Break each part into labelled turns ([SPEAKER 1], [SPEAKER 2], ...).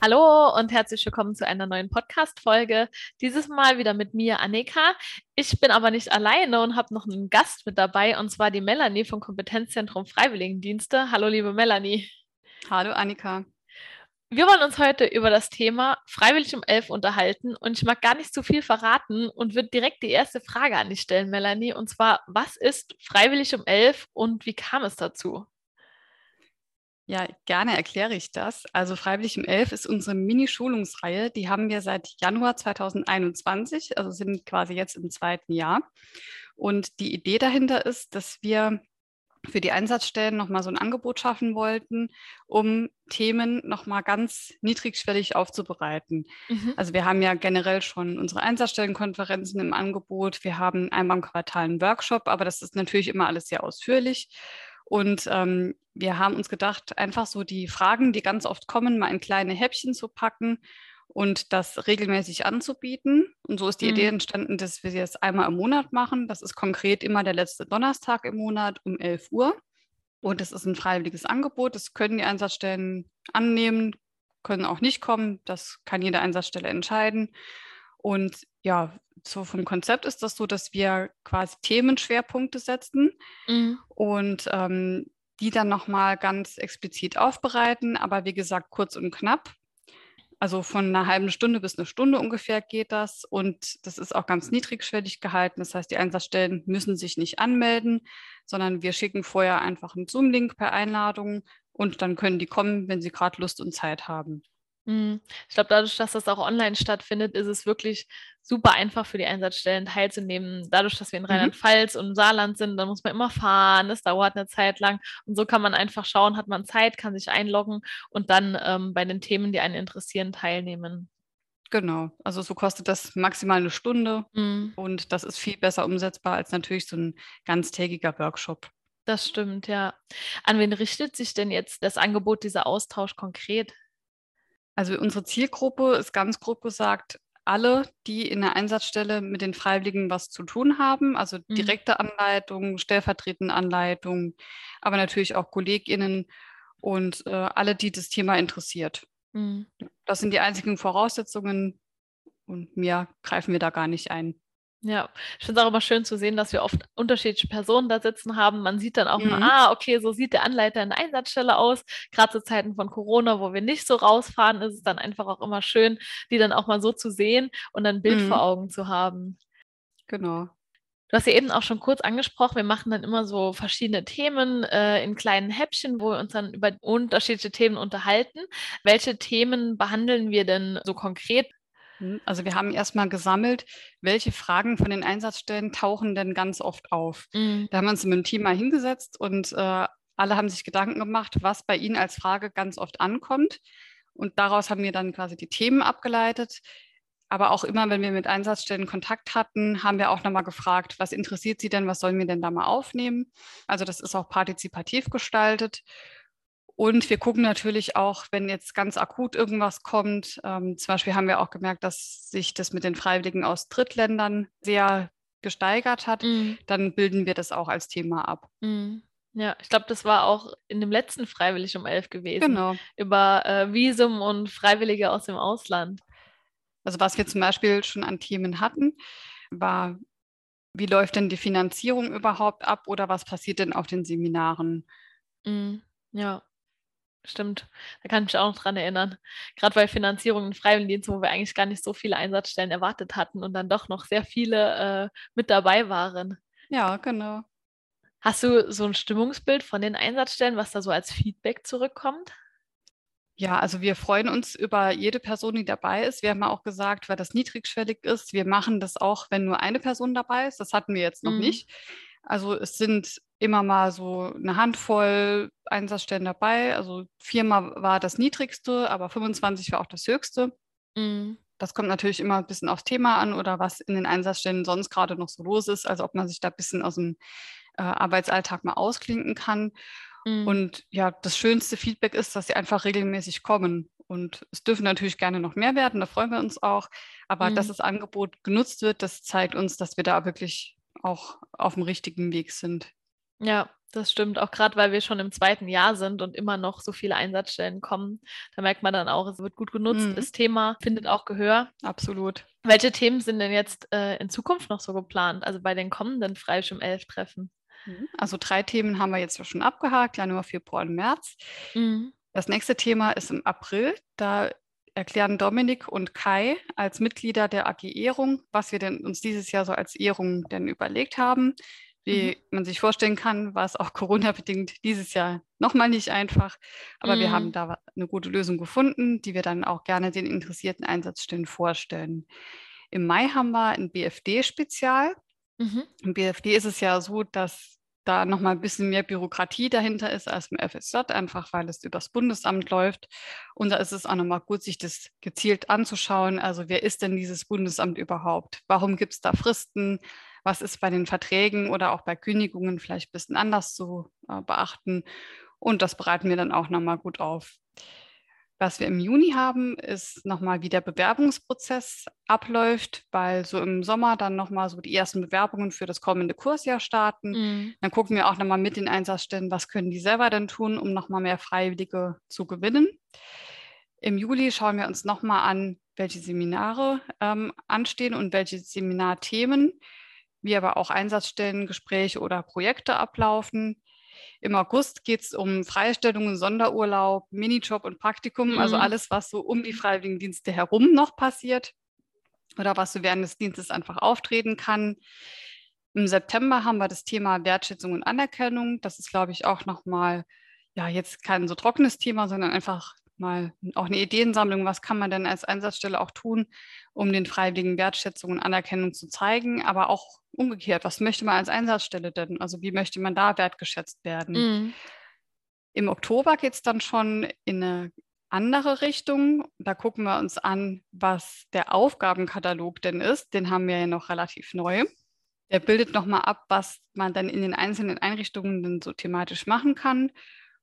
[SPEAKER 1] Hallo und herzlich willkommen zu einer neuen Podcast-Folge. Dieses Mal wieder mit mir, Annika. Ich bin aber nicht alleine und habe noch einen Gast mit dabei, und zwar die Melanie vom Kompetenzzentrum Freiwilligendienste. Hallo, liebe Melanie.
[SPEAKER 2] Hallo, Annika.
[SPEAKER 1] Wir wollen uns heute über das Thema Freiwillig um elf unterhalten und ich mag gar nicht zu viel verraten und würde direkt die erste Frage an dich stellen, Melanie, und zwar, was ist Freiwillig um elf und wie kam es dazu?
[SPEAKER 2] Ja, gerne erkläre ich das. Also Freiwillig im Elf ist unsere Mini-Schulungsreihe. Die haben wir seit Januar 2021, also sind quasi jetzt im zweiten Jahr. Und die Idee dahinter ist, dass wir für die Einsatzstellen nochmal so ein Angebot schaffen wollten, um Themen nochmal ganz niedrigschwellig aufzubereiten. Mhm. Also wir haben ja generell schon unsere Einsatzstellenkonferenzen im Angebot. Wir haben einmal im Quartal einen Workshop, aber das ist natürlich immer alles sehr ausführlich. Und ähm, wir haben uns gedacht, einfach so die Fragen, die ganz oft kommen, mal in kleine Häppchen zu packen und das regelmäßig anzubieten. Und so ist die mhm. Idee entstanden, dass wir das einmal im Monat machen. Das ist konkret immer der letzte Donnerstag im Monat um 11 Uhr. Und das ist ein freiwilliges Angebot. Das können die Einsatzstellen annehmen, können auch nicht kommen. Das kann jede Einsatzstelle entscheiden. Und ja, so vom Konzept ist das so, dass wir quasi Themenschwerpunkte setzen mhm. und ähm, die dann nochmal ganz explizit aufbereiten, aber wie gesagt, kurz und knapp. Also von einer halben Stunde bis eine Stunde ungefähr geht das und das ist auch ganz niedrigschwellig gehalten. Das heißt, die Einsatzstellen müssen sich nicht anmelden, sondern wir schicken vorher einfach einen Zoom-Link per Einladung und dann können die kommen, wenn sie gerade Lust und Zeit haben.
[SPEAKER 1] Mhm. Ich glaube, dadurch, dass das auch online stattfindet, ist es wirklich super einfach für die Einsatzstellen teilzunehmen. Dadurch, dass wir in mhm. Rheinland-Pfalz und Saarland sind, dann muss man immer fahren, es dauert eine Zeit lang. Und so kann man einfach schauen, hat man Zeit, kann sich einloggen und dann ähm, bei den Themen, die einen interessieren, teilnehmen.
[SPEAKER 2] Genau, also so kostet das maximal eine Stunde mhm. und das ist viel besser umsetzbar als natürlich so ein ganztägiger Workshop.
[SPEAKER 1] Das stimmt, ja. An wen richtet sich denn jetzt das Angebot, dieser Austausch konkret?
[SPEAKER 2] Also unsere Zielgruppe ist ganz grob gesagt alle, die in der Einsatzstelle mit den Freiwilligen was zu tun haben, also mhm. direkte Anleitung, stellvertretende Anleitung, aber natürlich auch KollegInnen und äh, alle, die das Thema interessiert. Mhm. Das sind die einzigen Voraussetzungen und mehr greifen wir da gar nicht ein.
[SPEAKER 1] Ja, ich finde es auch immer schön zu sehen, dass wir oft unterschiedliche Personen da sitzen haben. Man sieht dann auch mhm. mal, ah, okay, so sieht der Anleiter in der Einsatzstelle aus. Gerade zu Zeiten von Corona, wo wir nicht so rausfahren, ist es dann einfach auch immer schön, die dann auch mal so zu sehen und ein Bild mhm. vor Augen zu haben.
[SPEAKER 2] Genau.
[SPEAKER 1] Du hast ja eben auch schon kurz angesprochen, wir machen dann immer so verschiedene Themen äh, in kleinen Häppchen, wo wir uns dann über unterschiedliche Themen unterhalten. Welche Themen behandeln wir denn so konkret?
[SPEAKER 2] Hm, also wir haben erstmal gesammelt, welche Fragen von den Einsatzstellen tauchen denn ganz oft auf. Mhm. Da haben wir uns mit dem Team mal hingesetzt und äh, alle haben sich Gedanken gemacht, was bei ihnen als Frage ganz oft ankommt. Und daraus haben wir dann quasi die Themen abgeleitet. Aber auch immer, wenn wir mit Einsatzstellen Kontakt hatten, haben wir auch nochmal gefragt, was interessiert Sie denn, was sollen wir denn da mal aufnehmen? Also das ist auch partizipativ gestaltet. Und wir gucken natürlich auch, wenn jetzt ganz akut irgendwas kommt. Ähm, zum Beispiel haben wir auch gemerkt, dass sich das mit den Freiwilligen aus Drittländern sehr gesteigert hat. Mhm. Dann bilden wir das auch als Thema ab.
[SPEAKER 1] Mhm. Ja, ich glaube, das war auch in dem letzten Freiwillig um elf gewesen. Genau. Über äh, Visum und Freiwillige aus dem Ausland.
[SPEAKER 2] Also was wir zum Beispiel schon an Themen hatten, war, wie läuft denn die Finanzierung überhaupt ab oder was passiert denn auf den Seminaren?
[SPEAKER 1] Mhm. Ja. Stimmt, da kann ich mich auch noch dran erinnern. Gerade bei Finanzierung in Freiwilligendiensten, wo wir eigentlich gar nicht so viele Einsatzstellen erwartet hatten und dann doch noch sehr viele äh, mit dabei waren.
[SPEAKER 2] Ja, genau.
[SPEAKER 1] Hast du so ein Stimmungsbild von den Einsatzstellen, was da so als Feedback zurückkommt?
[SPEAKER 2] Ja, also wir freuen uns über jede Person, die dabei ist. Wir haben auch gesagt, weil das niedrigschwellig ist, wir machen das auch, wenn nur eine Person dabei ist. Das hatten wir jetzt noch mhm. nicht. Also es sind immer mal so eine Handvoll Einsatzstellen dabei. Also viermal war das niedrigste, aber 25 war auch das höchste. Mhm. Das kommt natürlich immer ein bisschen aufs Thema an oder was in den Einsatzstellen sonst gerade noch so los ist. Also ob man sich da ein bisschen aus dem äh, Arbeitsalltag mal ausklinken kann. Mhm. Und ja, das schönste Feedback ist, dass sie einfach regelmäßig kommen. Und es dürfen natürlich gerne noch mehr werden, da freuen wir uns auch. Aber mhm. dass das Angebot genutzt wird, das zeigt uns, dass wir da wirklich auch auf dem richtigen Weg sind.
[SPEAKER 1] Ja, Das stimmt, auch gerade weil wir schon im zweiten Jahr sind und immer noch so viele Einsatzstellen kommen. Da merkt man dann auch, es wird gut genutzt, mhm. das Thema findet auch Gehör.
[SPEAKER 2] Absolut.
[SPEAKER 1] Welche Themen sind denn jetzt äh, in Zukunft noch so geplant, also bei den kommenden Freischirm 11 Treffen?
[SPEAKER 2] Mhm. Also drei Themen haben wir jetzt schon abgehakt, Januar, Februar und März. Mhm. Das nächste Thema ist im April. Da erklären Dominik und Kai als Mitglieder der AG Ehrung, was wir denn uns dieses Jahr so als Ehrung denn überlegt haben. Wie mhm. man sich vorstellen kann, war es auch Corona-bedingt dieses Jahr nochmal nicht einfach. Aber mhm. wir haben mhm. da eine gute Lösung gefunden, die wir dann auch gerne den interessierten Einsatzstellen vorstellen. Im Mai haben wir ein BFD-Spezial. Mhm. Im BFD ist es ja so, dass da nochmal ein bisschen mehr Bürokratie dahinter ist als im FSJ, einfach weil es übers Bundesamt läuft. Und da ist es auch nochmal gut, sich das gezielt anzuschauen. Also wer ist denn dieses Bundesamt überhaupt? Warum gibt es da Fristen? was ist bei den Verträgen oder auch bei Kündigungen vielleicht ein bisschen anders zu äh, beachten. Und das bereiten wir dann auch nochmal gut auf. Was wir im Juni haben, ist nochmal, wie der Bewerbungsprozess abläuft, weil so im Sommer dann nochmal so die ersten Bewerbungen für das kommende Kursjahr starten. Mhm. Dann gucken wir auch nochmal mit den Einsatzstellen, was können die selber denn tun, um nochmal mehr Freiwillige zu gewinnen. Im Juli schauen wir uns nochmal an, welche Seminare ähm, anstehen und welche Seminarthemen wie aber auch Einsatzstellengespräche oder Projekte ablaufen. Im August geht es um Freistellungen, Sonderurlaub, Minijob und Praktikum, also mhm. also alles, was so um die Freiwilligendienste herum noch passiert oder was so während des Dienstes einfach auftreten kann. Im September haben wir das Thema Wertschätzung und Anerkennung. Das ist, glaube ich, auch nochmal, ja, jetzt kein so trockenes Thema, sondern einfach mal auch eine Ideensammlung, was kann man denn als Einsatzstelle auch tun, um den Freiwilligen Wertschätzung und Anerkennung zu zeigen, aber auch umgekehrt, was möchte man als Einsatzstelle denn? Also wie möchte man da wertgeschätzt werden? Mhm. Im Oktober geht es dann schon in eine andere Richtung. Da gucken wir uns an, was der Aufgabenkatalog denn ist. Den haben wir ja noch relativ neu. Der bildet nochmal ab, was man dann in den einzelnen Einrichtungen dann so thematisch machen kann.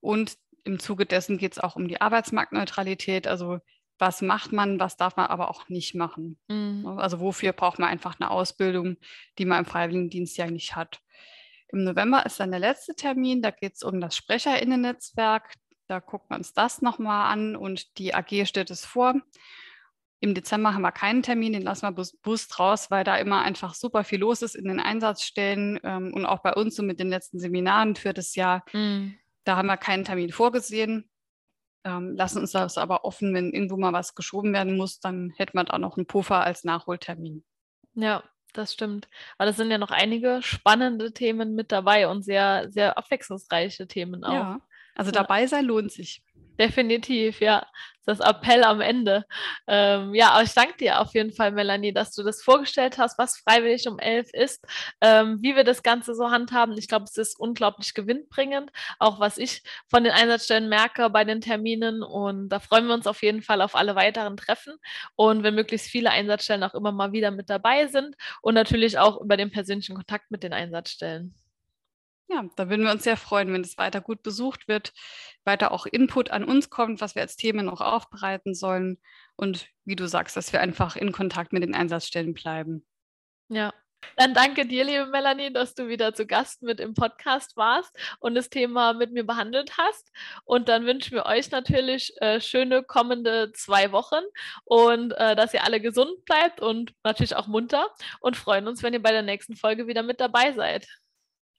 [SPEAKER 2] Und im Zuge dessen geht es auch um die Arbeitsmarktneutralität. Also was macht man, was darf man aber auch nicht machen. Mhm. Also wofür braucht man einfach eine Ausbildung, die man im Freiwilligendienst ja nicht hat. Im November ist dann der letzte Termin, da geht es um das Sprecherinnennetzwerk. Da gucken wir uns das nochmal an und die AG stellt es vor. Im Dezember haben wir keinen Termin, den lassen wir bewusst raus, weil da immer einfach super viel los ist in den Einsatzstellen ähm, und auch bei uns so mit den letzten Seminaren für das Jahr. Mhm. Da haben wir keinen Termin vorgesehen ähm, lassen uns das aber offen, wenn irgendwo mal was geschoben werden muss, dann hätte man da noch einen Puffer als Nachholtermin.
[SPEAKER 1] Ja, das stimmt. Aber das sind ja noch einige spannende Themen mit dabei und sehr, sehr abwechslungsreiche Themen auch. Ja,
[SPEAKER 2] also dabei sein lohnt sich.
[SPEAKER 1] Definitiv, ja. Das Appell am Ende. Ähm, ja, aber ich danke dir auf jeden Fall, Melanie, dass du das vorgestellt hast, was freiwillig um elf ist, ähm, wie wir das Ganze so handhaben. Ich glaube, es ist unglaublich gewinnbringend, auch was ich von den Einsatzstellen merke bei den Terminen. Und da freuen wir uns auf jeden Fall auf alle weiteren Treffen und wenn möglichst viele Einsatzstellen auch immer mal wieder mit dabei sind und natürlich auch über den persönlichen Kontakt mit den Einsatzstellen.
[SPEAKER 2] Ja, da würden wir uns sehr freuen, wenn es weiter gut besucht wird, weiter auch Input an uns kommt, was wir als Themen noch aufbereiten sollen und wie du sagst, dass wir einfach in Kontakt mit den Einsatzstellen bleiben.
[SPEAKER 1] Ja, dann danke dir, liebe Melanie, dass du wieder zu Gast mit im Podcast warst und das Thema mit mir behandelt hast. Und dann wünschen wir euch natürlich äh, schöne kommende zwei Wochen und äh, dass ihr alle gesund bleibt und natürlich auch munter und freuen uns, wenn ihr bei der nächsten Folge wieder mit dabei seid.